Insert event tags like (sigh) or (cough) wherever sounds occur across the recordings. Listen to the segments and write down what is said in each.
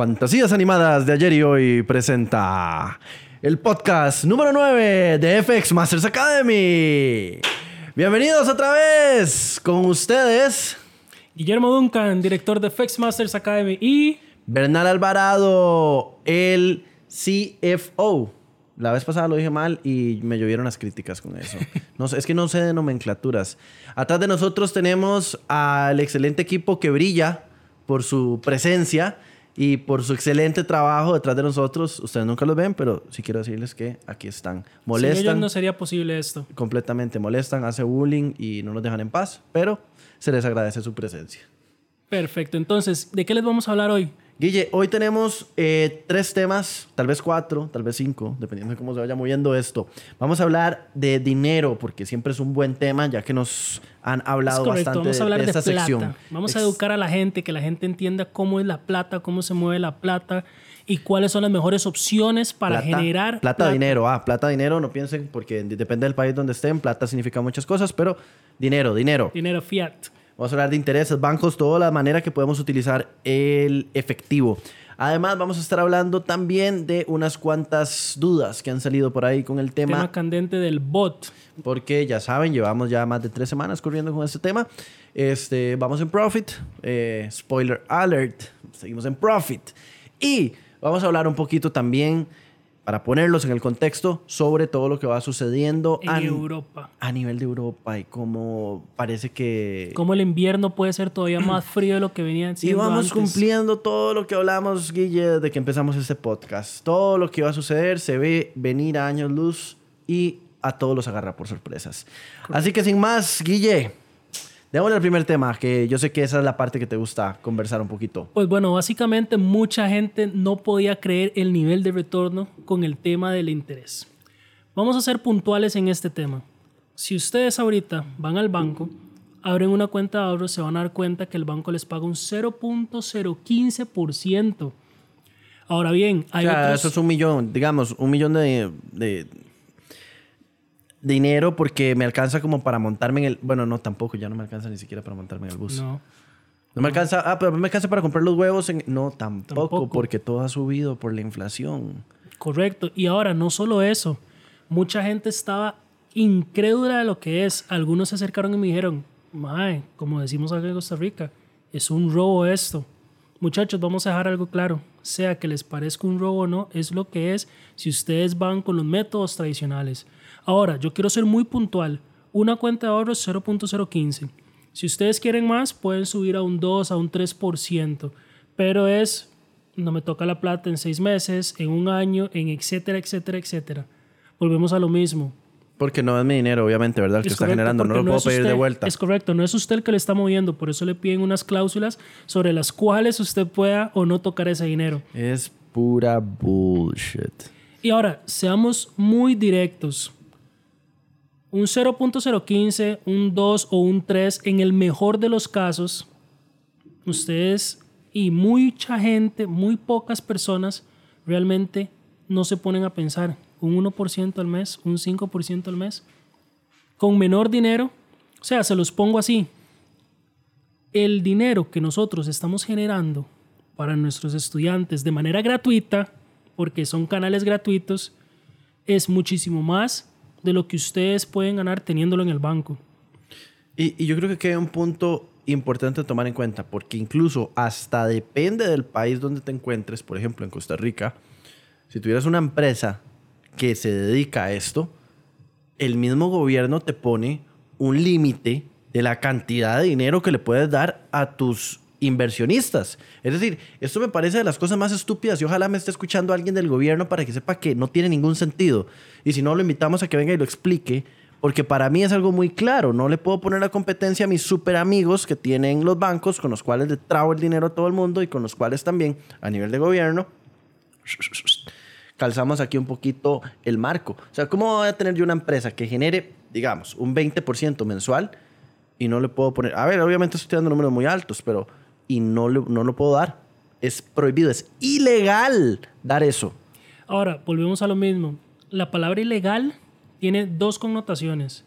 Fantasías Animadas de ayer y hoy presenta el podcast número 9 de FX Masters Academy. Bienvenidos otra vez con ustedes. Guillermo Duncan, director de FX Masters Academy y Bernal Alvarado, el CFO. La vez pasada lo dije mal y me llovieron las críticas con eso. (laughs) No es que no sé de nomenclaturas. Atrás de nosotros tenemos al excelente equipo que brilla por su presencia y por su excelente trabajo detrás de nosotros. Ustedes nunca los ven, pero sí quiero decirles que aquí están. sin Molestan. ellos no sería posible esto. completamente molestan, hace bullying y no nos dejan en paz, pero se les agradece su presencia. Perfecto. Entonces, ¿de qué les vamos a hablar hoy? Guille, hoy tenemos eh, tres temas, tal vez cuatro, tal vez cinco, dependiendo de cómo se vaya moviendo esto. Vamos a hablar de dinero, porque siempre es un buen tema, ya que nos han hablado Es correcto, bastante vamos a de- hablar de, de, esta plata. sección. Vamos a Ex- educar a la gente, que la gente entienda cómo es la plata, cómo se mueve la plata y cuáles son las mejores opciones para plata, generar plata, dinero. Ah, plata, dinero, no piensen, porque depende del país donde estén, plata significa muchas cosas, pero dinero, dinero. dinero fiat. Vamos a hablar de intereses, bancos, toda la manera que podemos utilizar el efectivo. Además, vamos a estar hablando también de unas cuantas dudas que han salido por ahí con el tema, Tema candente del bot. porque ya saben, llevamos ya más de tres semanas corriendo con este tema. Este, vamos en Profit, eh, spoiler alert, seguimos en Profit. Y vamos a hablar un poquito también, para ponerlos en el contexto, sobre todo lo que va sucediendo En a, Europa. a nivel de Europa y cómo parece que... Cómo el invierno puede ser todavía (clears throat) más frío de lo que venía Y siendo vamos antes. cumpliendo todo lo que hablamos, Guille, desde que empezamos este podcast. Todo lo que va a suceder se ve venir a años luz y a todos los agarra por sorpresas. Así que sin más, Guille, démosle al primer tema, que yo sé que esa es la parte que te gusta conversar un poquito. Pues bueno, básicamente mucha gente no podía creer el nivel de retorno con el tema del interés. Vamos a ser puntuales en este tema. Si ustedes ahorita van al banco, abren una cuenta de ahorros, se van a dar cuenta que el banco les paga un 0.015%. Ahora bien, O hay sea, otros... eso es un millón, digamos, un millón de, de dinero porque me alcanza como para montarme en el... Bueno, no, tampoco, ya no me alcanza ni siquiera para montarme en el bus. No, No, me alcanza... Ah, pero me alcanza para comprar los huevos en... No, tampoco, Tampoco. porque todo ha subido por la inflación. Correcto. Y ahora, no solo eso, mucha gente estaba incrédula de lo que es. Algunos se acercaron y me dijeron, Mae, como decimos acá en Costa Rica, es un robo esto. Muchachos, vamos a dejar algo claro. Sea que les parezca un robo o no, es lo que es si ustedes van con los métodos tradicionales. Ahora, yo quiero ser muy puntual. Una cuenta de ahorros 0.015. Si ustedes quieren más, pueden subir a un 2, a un 3%. Pero es, no me toca la plata en seis meses, en un año, en etcétera, etcétera, etcétera. Volvemos a lo mismo. Porque no es mi dinero, obviamente, ¿verdad? El que Es está correcto, generando. No lo puedo pedir de vuelta. Es correcto, no es usted el que le está moviendo, por eso le piden unas cláusulas sobre las cuales usted pueda o no tocar ese dinero. Es pura bullshit. Y ahora, seamos muy directos. Un 0.015, un 2 o un 3, en el mejor de los casos, ustedes y mucha gente, muy pocas personas, realmente no se ponen a pensar. Un 1% al mes, un 5% al mes. Con menor dinero, o sea, se los pongo así. El dinero que nosotros estamos generando para nuestros estudiantes de manera gratuita, porque son canales gratuitos, es muchísimo más de lo que ustedes pueden ganar teniéndolo en el banco. Y, y yo creo que queda un punto importante a tomar en cuenta, porque incluso hasta depende del país donde te encuentres, por ejemplo, en Costa Rica, si tuvieras una empresa que se dedica a esto, el mismo gobierno te pone un límite de la cantidad de dinero que le puedes dar a tus inversionistas. Es decir, esto me parece de las cosas más estúpidas y ojalá me esté escuchando alguien del gobierno para que sepa que no tiene ningún sentido. Y si no, lo invitamos a que venga y lo explique, porque para mí es algo muy claro. No le puedo poner la competencia a mis super amigos que tienen los bancos, con los cuales le trago el dinero a todo el mundo y con los cuales también, a nivel de gobierno, calzamos aquí un poquito el marco. O sea, ¿cómo voy a tener yo una empresa que genere, digamos, un 20% mensual y no le puedo poner... A ver, obviamente estoy dando números muy altos, pero... Y no, le- no lo puedo dar. Es prohibido, es ilegal dar eso. Ahora, volvemos a lo mismo. La palabra ilegal tiene dos connotaciones.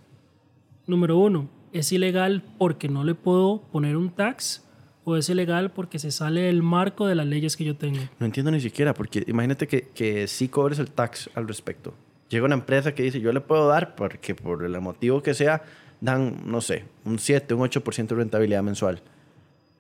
Número uno, es ilegal porque no le puedo poner un tax o es ilegal porque se sale del marco de las leyes que yo tengo. No entiendo ni siquiera, porque imagínate que, que sí cobres el tax al respecto. Llega una empresa que dice, yo le puedo dar, porque por el motivo que sea, dan, no sé, un 7, un 8% de rentabilidad mensual.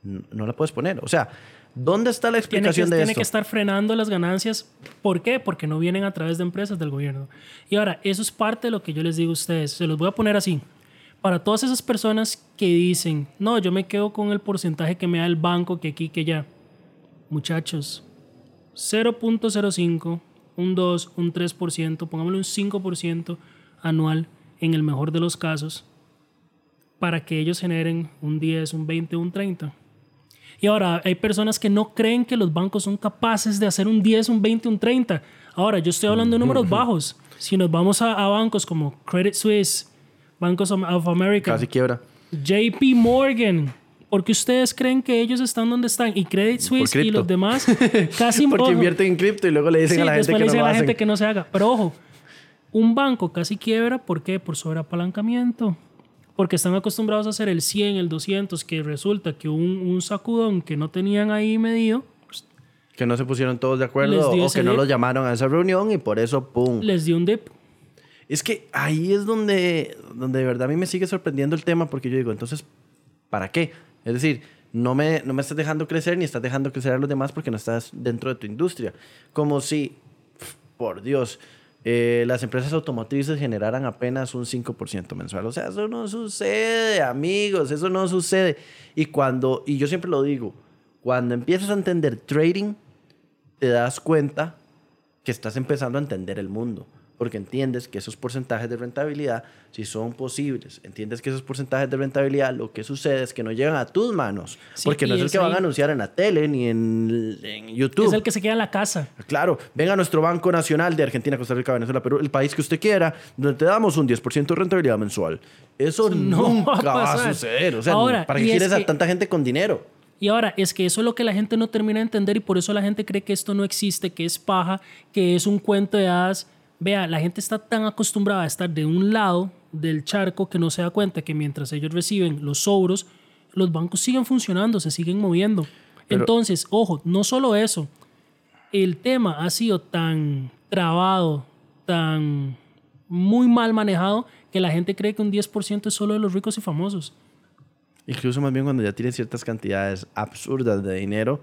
No, la puedes poner. O sea, ¿dónde está la Tiene que, explicación de tiene esto? que estar frenando las ganancias. ¿Por qué? Porque no vienen a través de empresas del gobierno. Y ahora, eso es parte de lo que yo les digo a ustedes. Se los voy a poner así. Para todas esas personas que dicen, no, yo me quedo con el porcentaje que me da el banco, que aquí, que allá. Muchachos, 0.05, un 2, un 3%, pongámosle un 5% anual en el mejor de los casos, para que ellos generen un 10, un 20, un 30. Y ahora hay personas que no creen que los bancos son capaces de hacer un 10, un 20, un 30. Ahora, yo estoy hablando de números bajos. Si nos vamos a, a bancos como Credit Suisse, Bancos of America, Casi quiebra. JP Morgan, ¿por qué ustedes creen que ellos están donde están? Y Credit Suisse y los demás (laughs) casi Porque ojo, invierten en cripto y luego le dicen Sí, a la gente que le no dicen a la gente que no se haga. Pero ojo, un banco casi quiebra, ¿por qué? Por sobreapalancamiento. Porque están acostumbrados a hacer el 100, el 200, que resulta que un, un sacudón que no tenían ahí medido Que no se pusieron todos de acuerdo o que no dip. los llamaron a esa reunión y por eso, ¡pum! les dio un dip. Es que ahí es donde, donde de verdad a mí me sigue sorprendiendo el tema porque yo digo, entonces, ¿para qué? Es decir, no me, no me estás dejando crecer ni estás dejando crecer a los demás porque no estás dentro de tu industria. Como si, por Dios, eh, las empresas automotrices generaran apenas un 5% mensual. O sea, eso no sucede, amigos, eso no sucede. Y cuando, y yo siempre lo digo, cuando empiezas a entender trading, te das cuenta que estás empezando a entender el mundo. Porque entiendes que esos porcentajes de rentabilidad sí son posibles. Entiendes que esos porcentajes de rentabilidad lo que sucede es que no llegan a tus manos. Sí, porque no es el que van a ahí- anunciar en la tele ni en, en YouTube. Es el que se queda en la casa. Claro, venga a nuestro Banco Nacional de Argentina, Costa Rica, Venezuela, Perú, el país que usted quiera, donde te damos un 10% de rentabilidad mensual. Eso no nunca va a va a, suceder. O sea, Ahora, ¿para qué es quieres a que- tanta gente con dinero? Y ahora, es que eso es lo que la gente no termina de entender y por eso la gente cree que esto no existe, que es paja, que es un cuento de hadas. Vea, la gente está tan acostumbrada a estar de un lado del charco que no se da cuenta que mientras ellos reciben los sobros, los bancos siguen funcionando, se siguen moviendo. Pero- Entonces, ojo, no solo eso, el tema ha sido tan trabado, tan muy mal manejado, que la gente cree que un 10% es solo de los ricos y famosos. Incluso más bien cuando ya tienes ciertas cantidades absurdas de dinero,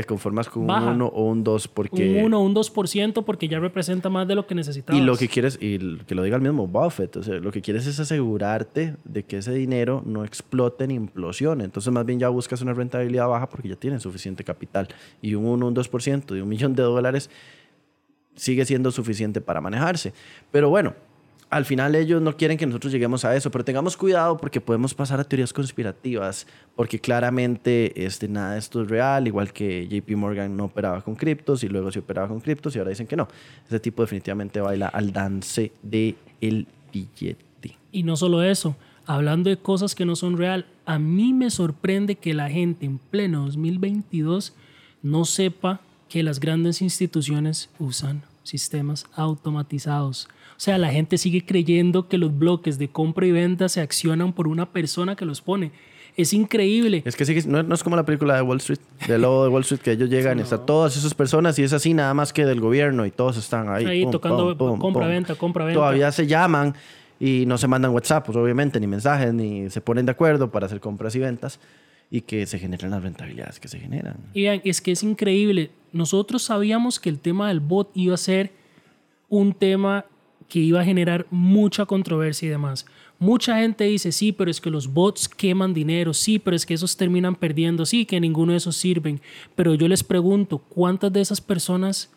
te conformas con Baja. un 1 o un 2 porque... Un 1 o un 2% porque ya representa más de lo que necesitabas. Y lo que quieres, y que lo diga el mismo Buffett, o sea, lo que quieres es asegurarte de que ese dinero no explote ni implosione. Entonces, más bien ya buscas una rentabilidad baja porque ya tienes suficiente capital. Y un 1 o un 2% de un (laughs) millón de dólares sigue siendo suficiente para manejarse. Pero bueno, al final ellos no quieren que nosotros lleguemos a eso, pero tengamos cuidado porque podemos pasar a teorías conspirativas, porque claramente este, nada de esto es real, igual que JP Morgan no operaba con criptos y luego sí operaba con criptos y ahora dicen que no. Ese tipo definitivamente baila al dance del el billete. Y no solo eso, hablando de cosas que no son real, a mí me sorprende que la gente en pleno 2022 no sepa que las grandes instituciones usan sistemas automatizados. O sea, la gente sigue creyendo que los bloques de compra y venta se accionan por una persona que los pone. Es increíble. Es que sí, no, no es como la película de Wall Street, del lobo de Wall Street, que ellos llegan y están todas esas personas y es así nada más que del gobierno y todos están ahí. Ahí pum, tocando pum, pum, compra, pum. venta, compra, venta. Todavía se llaman y no se mandan WhatsApp, pues, obviamente, ni mensajes, ni se ponen de acuerdo para hacer compras y ventas y que se generan las rentabilidades que se generan. Y vean, es que es increíble. Nosotros sabíamos que el tema del bot iba a ser un tema que iba a generar mucha controversia y demás. Mucha gente dice, sí, pero es que los bots queman dinero, sí, pero es que esos terminan perdiendo, sí, que ninguno de esos sirven. Pero yo les pregunto, ¿cuántas de esas personas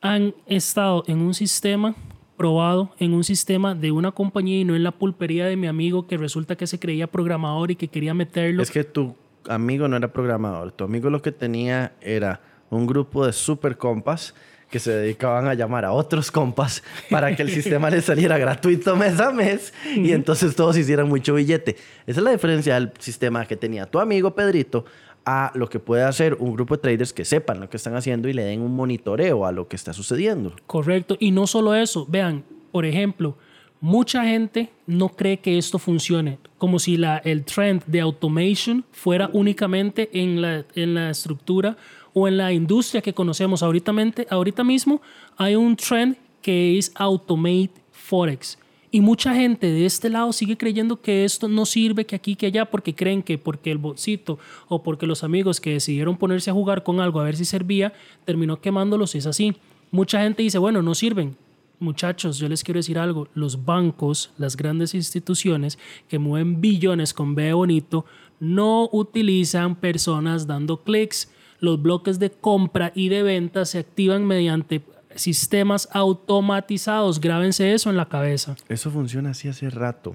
han estado en un sistema probado, en un sistema de una compañía y no en la pulpería de mi amigo que resulta que se creía programador y que quería meterlo? Es que tu amigo no era programador, tu amigo lo que tenía era un grupo de super compas que se dedicaban a llamar a otros compas para que el sistema les saliera gratuito mes a mes y entonces todos hicieran mucho billete. Esa es la diferencia del sistema que tenía tu amigo Pedrito a lo que puede hacer un grupo de traders que sepan lo que están haciendo y le den un monitoreo a lo que está sucediendo. Correcto. Y no solo eso, vean, por ejemplo, Mucha gente no cree que esto funcione, como si la, el trend de automation fuera únicamente en la, en la estructura o en la industria que conocemos. Ahorita, ahorita mismo hay un trend que es Automate Forex. Y mucha gente de este lado sigue creyendo que esto no sirve, que aquí, que allá, porque creen que porque el botcito o porque los amigos que decidieron ponerse a jugar con algo a ver si servía, terminó quemándolos. Es así. Mucha gente dice, bueno, no sirven. Muchachos, yo les quiero decir algo. Los bancos, las grandes instituciones que mueven billones con B bonito, no utilizan personas dando clics. Los bloques de compra y de venta se activan mediante sistemas automatizados. Grábense eso en la cabeza. Eso funciona así hace rato.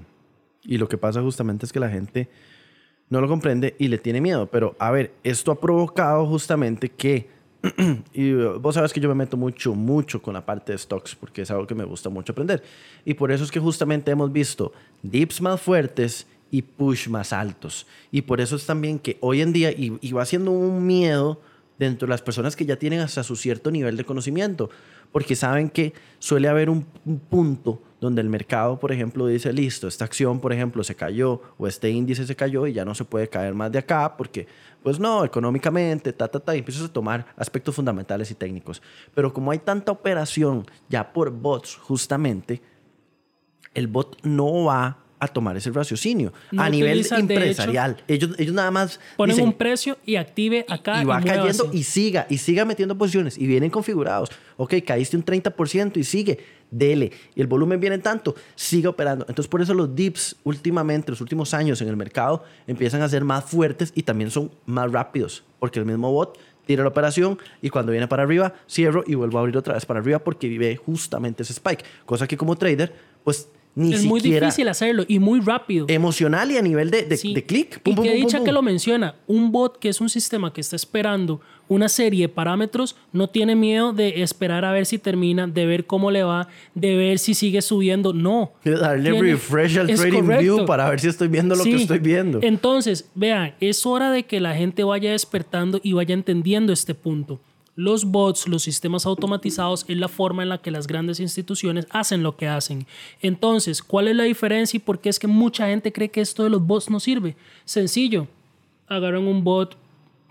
Y lo que pasa justamente es que la gente no lo comprende y le tiene miedo. Pero a ver, esto ha provocado justamente que, (clears throat) y vos sabes que yo me meto mucho, mucho con la parte de stocks porque es algo que me gusta mucho aprender. Y por eso es que justamente hemos visto dips más fuertes y push más altos. Y por eso es también que hoy en día, y, va siendo un miedo dentro de las personas que ya tienen hasta su cierto nivel de conocimiento, porque saben que suele haber un, punto donde el mercado, por ejemplo, dice, listo, esta acción, por ejemplo, se cayó o este índice se cayó y ya no se puede caer más de acá porque, pues no, económicamente, ta, ta, ta, y empiezas a tomar aspectos fundamentales y técnicos. Pero como hay tanta operación ya por bots, justamente, el bot no va a tomar ese raciocinio a nivel empresarial. ellos, ellos nada más ponen un precio y active acá y va cayendo y siga y siga metiendo posiciones y vienen configurados. Ok, caíste un 30% y sigue, dele. Y el volumen viene tanto, sigue operando. Entonces por eso los dips últimamente, los últimos años en el mercado empiezan a ser más fuertes y también son más rápidos porque el mismo bot tira la operación y cuando viene para arriba cierro y vuelvo a abrir otra vez para arriba porque vive justamente ese spike. Cosa que como trader pues es muy difícil hacerlo y muy rápido. Emocional y a nivel de, de, clic. Y que dicha que lo menciona. Un bot que es un sistema que está esperando una serie de parámetros no tiene miedo de esperar a ver si termina, de ver cómo le va, de ver si sigue subiendo. No. darle refresh al trading view para ver si estoy viendo lo que estoy viendo. Entonces, vean, es hora de que la gente vaya despertando y vaya entendiendo este punto. Los bots, los sistemas automatizados, es la forma en la que las grandes instituciones hacen lo que hacen. Entonces, ¿cuál es la diferencia y por qué es que mucha gente cree que esto de los bots no sirve? Sencillo. Agarran un bot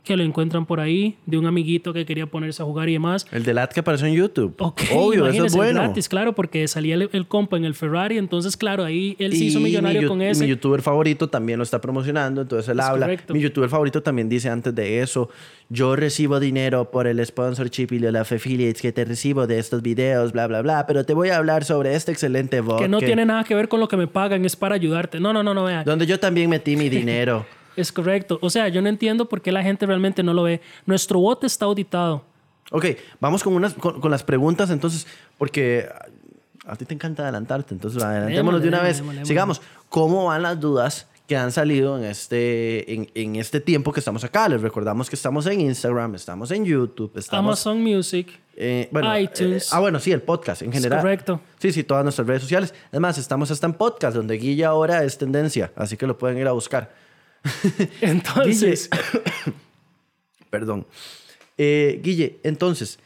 que lo encuentran por ahí, de un amiguito que quería ponerse a jugar y demás. El del ad que apareció en YouTube. Obvio, eso es bueno. gratis, claro, porque salía el, compa en el Ferrari, entonces, claro, ahí él se hizo millonario con ese. Mi youtuber favorito también lo está promocionando, entonces él habla. Mi youtuber favorito también dice antes de eso, yo recibo dinero por el sponsorship y los affiliates que te recibo de estos videos, bla, bla, bla, pero te voy a hablar sobre este excelente bot. Que no tiene nada que ver con lo que me pagan, es para ayudarte. No, no, no, no, vean. Donde yo también metí mi (laughs) dinero. Es correcto. O sea, yo no entiendo por qué la gente realmente no lo ve. Nuestro bot está auditado. Ok, vamos con, unas, con, las preguntas entonces, porque a ti te encanta adelantarte, entonces adelantémonos de una vez. Sigamos. ¿Cómo van las dudas que han salido en este, en, en, este tiempo que estamos acá? Les recordamos que estamos en Instagram, estamos en YouTube, estamos... Amazon Music, eh, bueno, iTunes. Eh, ah, bueno, sí, el podcast en general. correcto. Sí, sí, todas nuestras redes sociales. Además, estamos hasta en podcast, donde Guilla ahora es tendencia, así que lo pueden ir a buscar. (laughs) Entonces. (coughs) Perdón. Eh, Guille, entonces,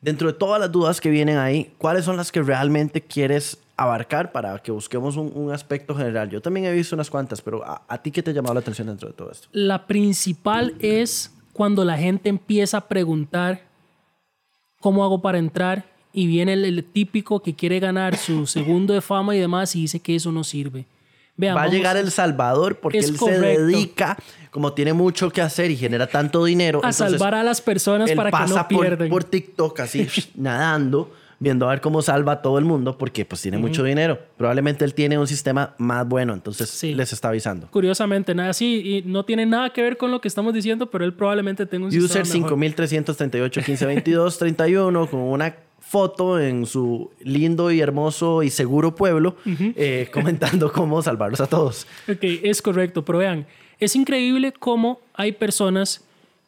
dentro de todas las dudas que vienen ahí, ¿cuáles son las que realmente quieres abarcar para que busquemos un, aspecto general? Yo también he visto unas cuantas, pero ¿a, ti qué te ha llamado la atención dentro de todo esto? La principal es cuando la gente empieza a preguntar cómo hago para entrar y viene el típico que quiere ganar su segundo de fama y demás y dice que eso no sirve va a llegar El Salvador porque él se dedica, como tiene mucho que hacer y genera tanto dinero. A salvar a las personas para que no pierdan. Por, por TikTok así (laughs) nadando, viendo a ver cómo salva a todo el mundo porque pues tiene mucho dinero. Probablemente él tiene un sistema más bueno, entonces les está avisando. Curiosamente, nada así y no tiene nada que ver con lo que estamos diciendo, pero él probablemente tenga un User sistema User 5338 1522 31 con una foto en su lindo y hermoso y seguro pueblo eh, (laughs) comentando cómo salvarlos a todos. Ok, es correcto, pero vean, es increíble cómo hay personas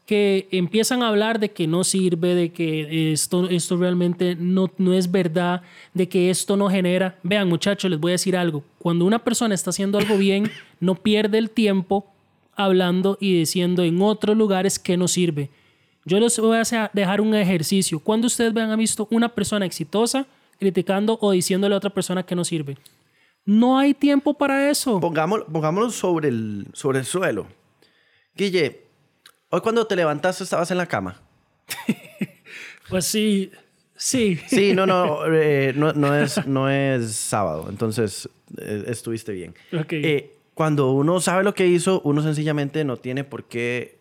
que empiezan a hablar de que no sirve, de que esto, esto realmente no, no es verdad, de que esto no genera. Vean muchachos, les voy a decir algo. Cuando una persona está haciendo algo bien, no pierde el tiempo hablando y diciendo en otros lugares que no sirve. Yo les voy a dejar un ejercicio. Cuando ustedes vean, han visto una persona exitosa criticando o diciéndole a otra persona que no sirve. No hay tiempo para eso. Pongámoslo, pongámoslo sobre, el, sobre el suelo. Guille, hoy cuando te levantaste estabas en la cama. (laughs) Pues sí, sí. Sí, no, no, (laughs) eh, no, no es, no es sábado, entonces eh, estuviste bien. Ok. Eh, cuando uno sabe lo que hizo, uno sencillamente no tiene por qué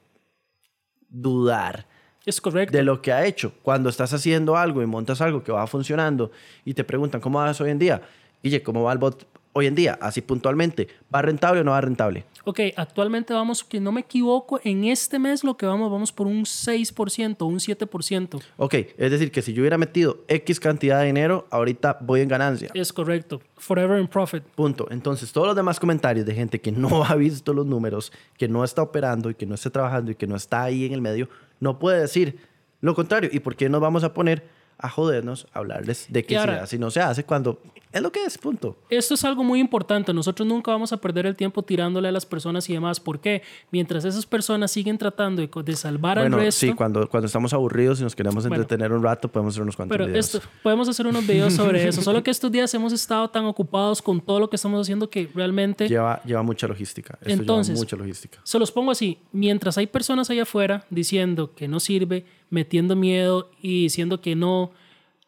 dudar es correcto. de lo que ha hecho. Cuando estás haciendo algo y montas algo que va funcionando y te preguntan cómo vas hoy en día, Guille, ¿cómo va el bot hoy en día? Así puntualmente, ¿va rentable o no va rentable? Ok, actualmente vamos, que no me equivoco, en este mes lo que vamos, vamos por un 6%, un 7%. Ok, es decir, que si yo hubiera metido X cantidad de dinero, ahorita voy en ganancia. Es correcto. Forever in profit. Punto. Entonces, todos los demás comentarios de gente que no (laughs) ha visto los números, que no está operando y que no está trabajando y que no está ahí en el medio, no puede decir lo contrario. ¿Y por qué nos vamos a poner a jodernos, a hablarles de que Y si ahora- así no se hace cuando es lo que es? Punto. Esto es algo muy importante. Nosotros nunca vamos a perder el tiempo tirándole a las personas y demás. ¿Por qué? Mientras esas personas siguen tratando de, de salvar bueno, al resto. sí, cuando, cuando estamos aburridos y nos queremos Bueno. entretener un rato, podemos hacer unos cuantos Pero videos. esto, podemos hacer unos videos sobre eso. (laughs) Solo que estos días hemos estado tan ocupados con todo lo que estamos haciendo que realmente Lleva, lleva mucha logística. Esto Entonces- lleva mucha logística. Se los pongo así, mientras hay personas allá afuera diciendo que no sirve, metiendo miedo y diciendo que no,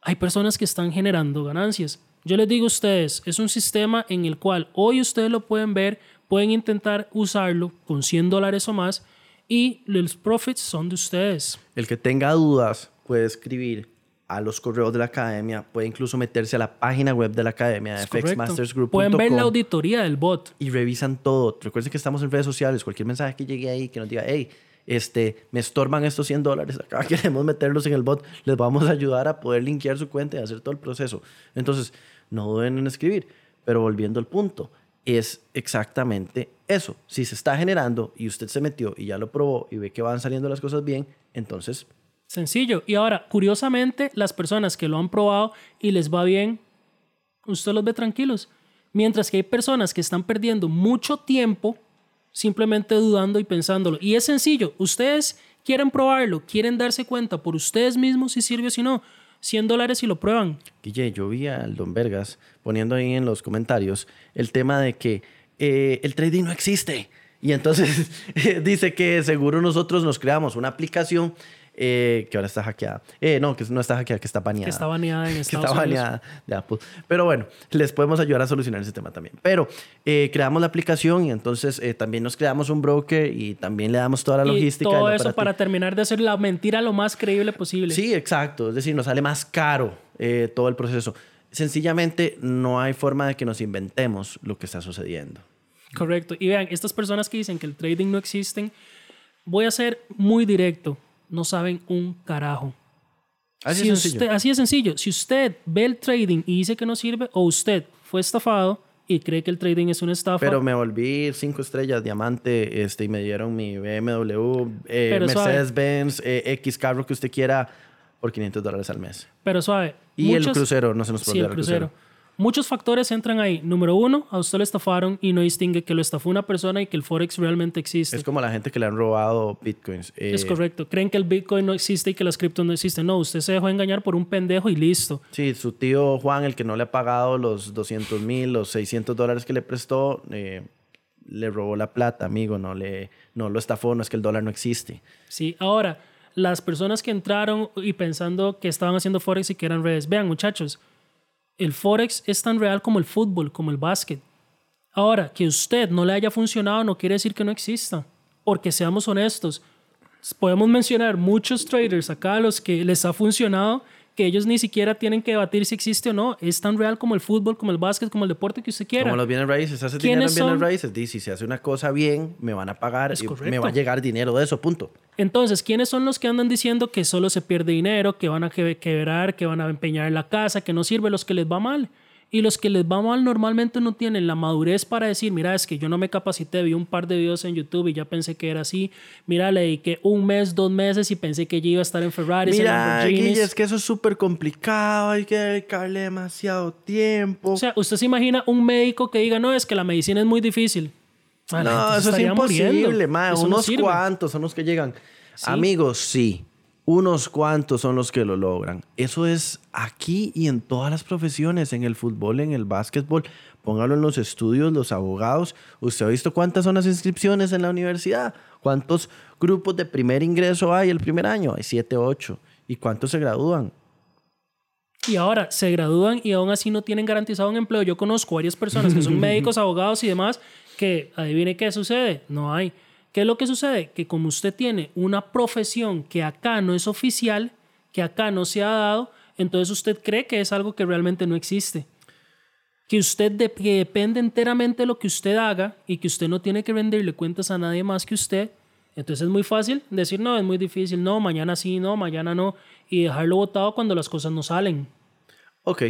hay personas que están generando ganancias. Yo les digo a ustedes, es un sistema en el cual hoy ustedes lo pueden ver, pueden intentar usarlo con 100 dólares o más y los profits son de ustedes. El que tenga dudas puede escribir a los correos de la academia, puede incluso meterse a la página web de la academia, fxmastersgroup.com. Pueden ver la auditoría del bot. y revisan todo. Recuerden que estamos en redes sociales. Cualquier mensaje que llegue ahí que nos diga, hey, este, me estorban estos 100 dólares, acá (laughs) queremos meterlos en el bot, les vamos a ayudar a poder linkear su cuenta y hacer todo el proceso. Entonces, no duden en escribir. Pero volviendo al punto, es exactamente eso. Si se está generando y usted se metió y ya lo probó y ve que van saliendo las cosas bien, entonces, Sencillo. Y ahora, curiosamente, las personas que lo han probado y les va bien, usted los ve tranquilos. Mientras que hay personas que están perdiendo mucho tiempo simplemente dudando y pensándolo. Y es sencillo. Ustedes quieren probarlo, quieren darse cuenta por ustedes mismos si sirve o si no. 100 dólares y lo prueban. Guille, yo vi al Don Vergas poniendo ahí en los comentarios el tema de que eh, el trading no existe. Y entonces (laughs) dice que seguro nosotros nos creamos una aplicación eh, que ahora está hackeada. Eh, no, que no está hackeada, que está baneada. Que está baneada en (laughs) que está baneada de Apple. Pero bueno, les podemos ayudar a solucionar ese tema también. Pero eh, creamos la aplicación y entonces eh, también nos creamos un broker y también le damos toda la Y logística. todo eso para terminar de hacer la mentira lo más creíble posible. Sí, exacto. Es decir, nos sale más caro eh, todo el proceso. Sencillamente no hay forma de que nos inventemos lo que está sucediendo. Correcto. Y vean, estas personas que dicen que el trading no existen, voy a ser muy directo. No saben un carajo. Así si es sencillo. usted- así de sencillo. Si usted ve el trading y dice que no sirve, o usted fue estafado y cree que el trading es una estafa, Pero me volví cinco estrellas, diamante, este, y me dieron mi BMW, eh. Mercedes-Benz, eh, X carro que usted quiera por 500 dólares al mes. pero suave. Y el crucero, no se nos puede Sí, el crucero. crucero. Muchos factores entran ahí. Número uno, a usted lo estafaron y no distingue que lo estafó una persona y que el Forex realmente existe. Es como la gente que le han robado bitcoins. Eh, Es correcto. Creen que el Bitcoin no existe y que las criptos no existen. No, usted se dejó engañar por un pendejo y listo. Sí, su tío Juan, el que no le ha pagado los 200 mil, los 600 dólares que le prestó, eh, le robó la plata, amigo, no, le, no lo estafó, no es que el dólar no existe. Sí, ahora, las personas que entraron y pensando que estaban haciendo Forex y que eran redes, vean muchachos, el Forex es tan real como el fútbol, como el básquet. Ahora, que usted no le haya funcionado no quiere decir que no exista, porque seamos honestos, podemos mencionar muchos traders acá a los que les ha funcionado que ellos ni siquiera tienen que debatir si existe o no. Es tan real como el fútbol, como el básquet, como el deporte que usted quiera. Como los bienes raíces, hace dinero en ¿Quiénes bienes son? raíces. Dice, si se hace una cosa bien, me van a pagar y me va a llegar dinero de eso, punto. Entonces, ¿quiénes son los que andan diciendo que solo se pierde dinero, que van a que- quebrar, que van a empeñar la casa, que no sirve los que les va mal? Y los que les va mal normalmente no tienen la madurez para decir, mira, es que yo no me capacité, vi un par de videos en YouTube y ya pensé que era así. Mira, le dediqué un mes, dos meses y pensé que ya iba a estar en Ferrari, Mira. Guille, es que eso es súper complicado, hay que dedicarle demasiado tiempo. O sea, usted se imagina un médico que diga, no, es que la medicina es muy difícil. Ah, no, eso es imposible. Eso Unos cuantos son los que llegan. Amigos, sí. Unos cuantos son los que lo logran. Eso es aquí y en todas las profesiones, en el fútbol, en el básquetbol. Póngalo en los estudios, los abogados. ¿Usted ha visto cuántas son las inscripciones en la universidad? ¿Cuántos grupos de primer ingreso hay el primer año? Hay siete, ocho. ¿Y cuántos se gradúan? Y ahora se gradúan y aún así no tienen garantizado un empleo. Yo conozco varias personas que son (laughs) médicos, abogados y demás que adivine qué sucede. No hay. ¿Qué es lo que sucede? Que como usted tiene una profesión que acá no es oficial, que acá no se ha dado, entonces usted cree que es algo que realmente no existe. Que usted depende enteramente de lo que usted haga y que usted no tiene que rendirle cuentas a nadie más que usted. Entonces es muy fácil decir, no, es muy difícil, no, mañana sí, no, mañana no, y dejarlo votado cuando las cosas no salen. Ok,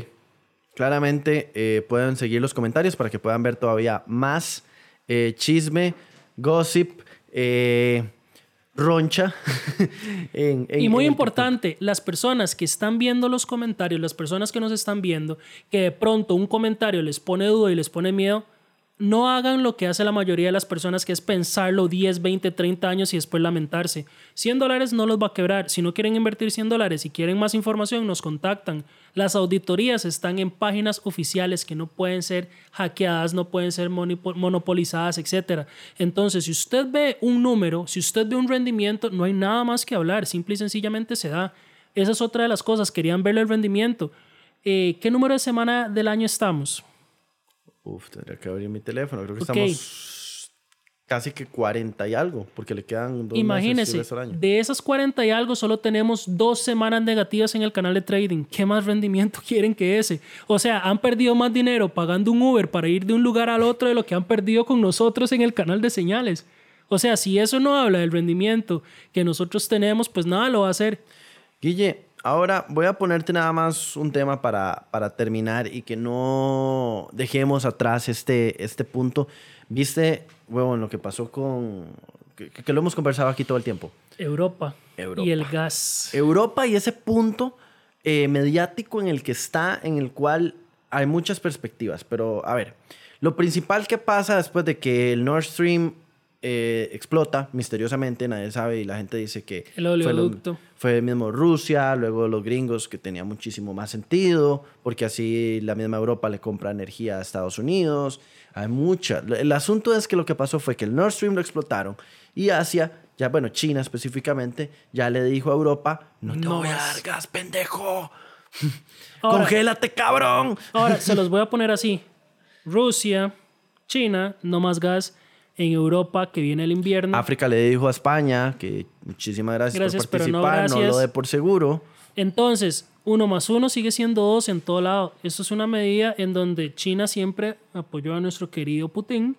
claramente eh, pueden seguir los comentarios para que puedan ver todavía más eh, chisme, gossip, eh, roncha. (laughs) y muy importante, las personas que están viendo los comentarios, las personas que nos están viendo, que de pronto un comentario les pone duda y les pone miedo, no hagan lo que hace la mayoría de las personas, que es pensarlo 10, 20, 30 años y después lamentarse. 100 dólares no los va a quebrar. Si no quieren invertir 100 dólares y quieren más información, nos contactan. Las auditorías están en páginas oficiales que no pueden ser hackeadas, no pueden ser monopolizadas, etc. Entonces, si usted ve un número, si usted ve un rendimiento, no hay nada más que hablar. Simple y sencillamente se da. Esa es otra de las cosas. Querían verle el rendimiento. Eh, ¿Qué número de semana del año estamos? Uf, tendría que abrir mi teléfono. Creo que estamos casi que 40 y algo, porque le quedan dos Imagínese, meses al año. de esas 40 y algo solo tenemos dos semanas negativas en el canal de trading. ¿Qué más rendimiento (laughs) quieren que ese? O sea, han perdido más dinero pagando un Uber para ir de un lugar al otro de lo que han perdido con nosotros en el canal de señales. O sea, si eso no habla del rendimiento que nosotros tenemos, pues nada lo va a hacer. Guille, Ahora voy a ponerte nada más un tema para, para terminar y que no dejemos atrás este, este punto. Viste, bueno, lo que pasó con... Que, lo hemos conversado aquí todo el tiempo. Europa. Y el gas. Europa y ese punto eh, mediático en el que está, en el cual hay muchas perspectivas. Pero, a ver, lo principal que pasa después de que el Nord Stream eh, explota misteriosamente, nadie sabe, y la gente dice que el fue, mismo Rusia, luego los gringos, que tenía muchísimo más sentido, porque así la misma Europa le compra energía a Estados Unidos. Hay mucha. El asunto es que lo que pasó fue que el Nord Stream lo explotaron y Asia, ya bueno, China específicamente, ya le dijo a Europa: No te voy a dar gas, pendejo. (laughs) Congélate, cabrón. Ahora, se (laughs) los voy a poner así: Rusia, China, no más gas en Europa que viene el invierno. África le dijo a España que muchísimas gracias, por participar, no, lo dé por seguro. Entonces, uno más uno sigue siendo dos en todo lado. Esto es una medida en donde China siempre apoyó a nuestro querido Putin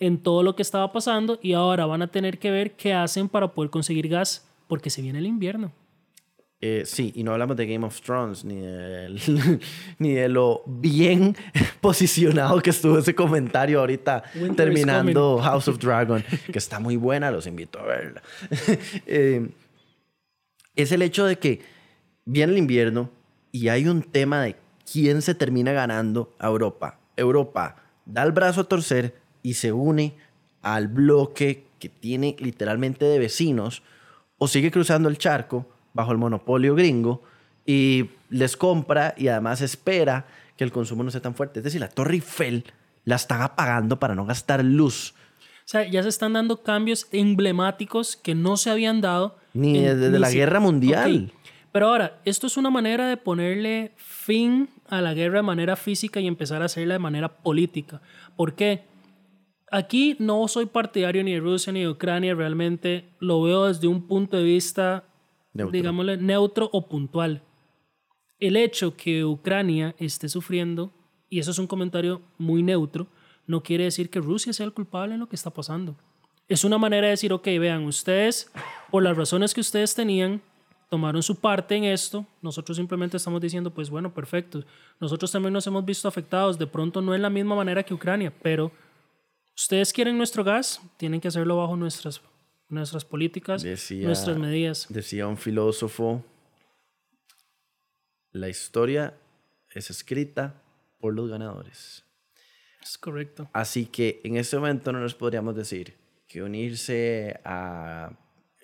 en todo lo que estaba pasando y ahora van a tener que ver qué hacen para poder conseguir gas porque se viene el invierno. Eh, sí, y no hablamos de Game of Thrones ni de, (laughs) ni de lo bien (laughs) posicionado que estuvo ese comentario ahorita terminando House of (laughs) Dragon, que está muy buena, los invito a verla. Eh, es el hecho de que viene el invierno y hay un tema de quién se termina ganando a Europa. Europa da el brazo a torcer y se une al bloque que tiene literalmente de vecinos o sigue cruzando el charco bajo el monopolio gringo y les compra y además espera que el consumo no sea tan fuerte. Es decir, la Torre Eiffel la están apagando para no gastar luz. O sea, ya se están dando cambios emblemáticos que no se habían dado. Ni desde la guerra mundial. Pero ahora, esto es una manera de ponerle fin a la guerra de manera física y empezar a hacerla de manera política. ¿Por qué? Aquí no soy partidario ni de Rusia ni de Ucrania, realmente lo veo desde un punto de vista neutro. digámosle, neutro o puntual. El hecho que Ucrania esté sufriendo, y eso es un comentario muy neutro, no quiere decir que Rusia sea el culpable en lo que está pasando. Es una manera de decir, ok, vean, ustedes, por las razones que ustedes tenían, tomaron su parte en esto, nosotros simplemente estamos diciendo, pues bueno, perfecto, nosotros también nos hemos visto afectados, de pronto no en la misma manera que Ucrania, pero ustedes quieren nuestro gas, tienen que hacerlo bajo nuestras nuestras políticas, nuestras medidas. Decía un filósofo, la historia es escrita por los ganadores. Es correcto. Así que en este momento no nos podríamos decir que unirse a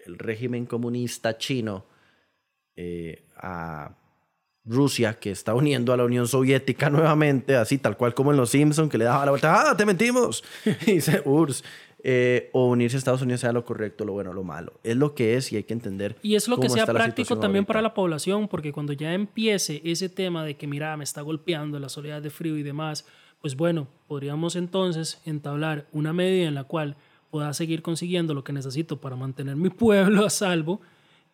el régimen comunista chino eh, a Rusia, que está uniendo a la Unión Soviética (laughs) nuevamente, así tal cual como en Los Simpsons, que le daba la vuelta, ¡ah, te mentimos! (laughs) y dice, URSS. Eh, o unirse a Estados Unidos sea lo correcto, lo bueno, lo malo. Es lo que es y hay que entender. Y es lo que sea práctico también ahorita. para la población, porque cuando ya empiece ese tema de que, mira, me está golpeando la soledad de frío y demás, pues bueno, podríamos entonces entablar una medida en la cual pueda seguir consiguiendo lo que necesito para mantener mi (laughs) pueblo a salvo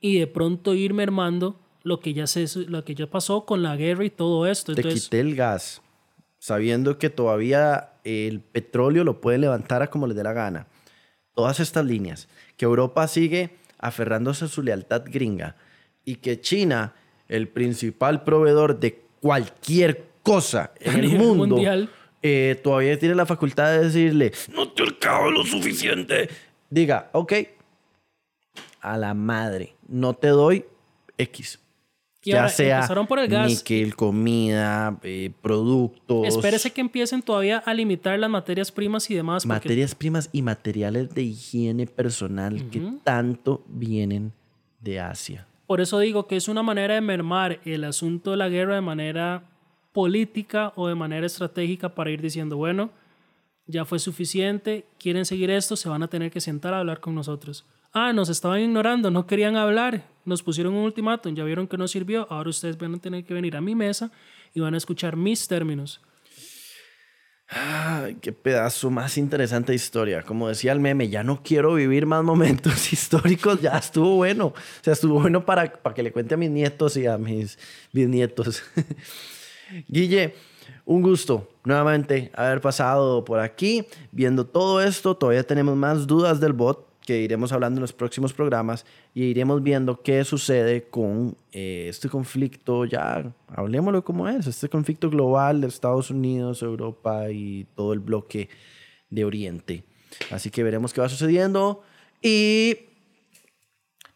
y de pronto ir mermando lo que ya, se, lo que ya pasó con la guerra y todo esto. Te Entonces, quité el gas, sabiendo que todavía el petróleo lo puede levantar a como le dé la gana. Todas estas líneas, que Europa sigue aferrándose a su lealtad gringa y que China, el principal proveedor de cualquier cosa (laughs) en el mundo, eh, todavía tiene la facultad de decirle, no te acabo lo suficiente. Diga, ok, a la madre, no te doy X. Y ya ahora sea empezaron por el gas. níquel, comida, eh, productos, espérese que empiecen todavía a limitar las materias primas y demás. porque- materias primas y materiales de higiene personal que tanto vienen de Asia. Por eso digo que es una manera de mermar el asunto de la guerra de manera política o de manera estratégica para ir diciendo, bueno, ya fue suficiente, quieren seguir esto, se van a tener que sentar a hablar con nosotros. Ah, nos estaban ignorando, no querían hablar, nos pusieron un ultimátum, ya vieron que no sirvió, ahora ustedes van a tener que venir a mi mesa y van a escuchar mis términos. Ay, qué pedazo más interesante de historia. Como decía el meme, ya no quiero vivir más momentos (laughs) históricos, ya estuvo bueno. O sea, estuvo bueno para, para que le cuente a mis nietos y a mis bisnietos. (laughs) Guille, un gusto nuevamente haber pasado por aquí viendo todo esto. Todavía tenemos más dudas del bot que iremos hablando en los próximos programas y iremos viendo qué sucede con eh, este conflicto, ya hablemoslo como es, este conflicto global de Estados Unidos, Europa y todo el bloque de Oriente. Así que veremos qué va sucediendo y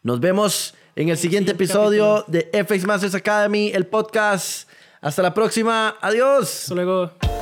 nos vemos en el siguiente siguiente episodio de FX Masters Academy, el podcast. Hasta la próxima. Adiós. Hasta luego.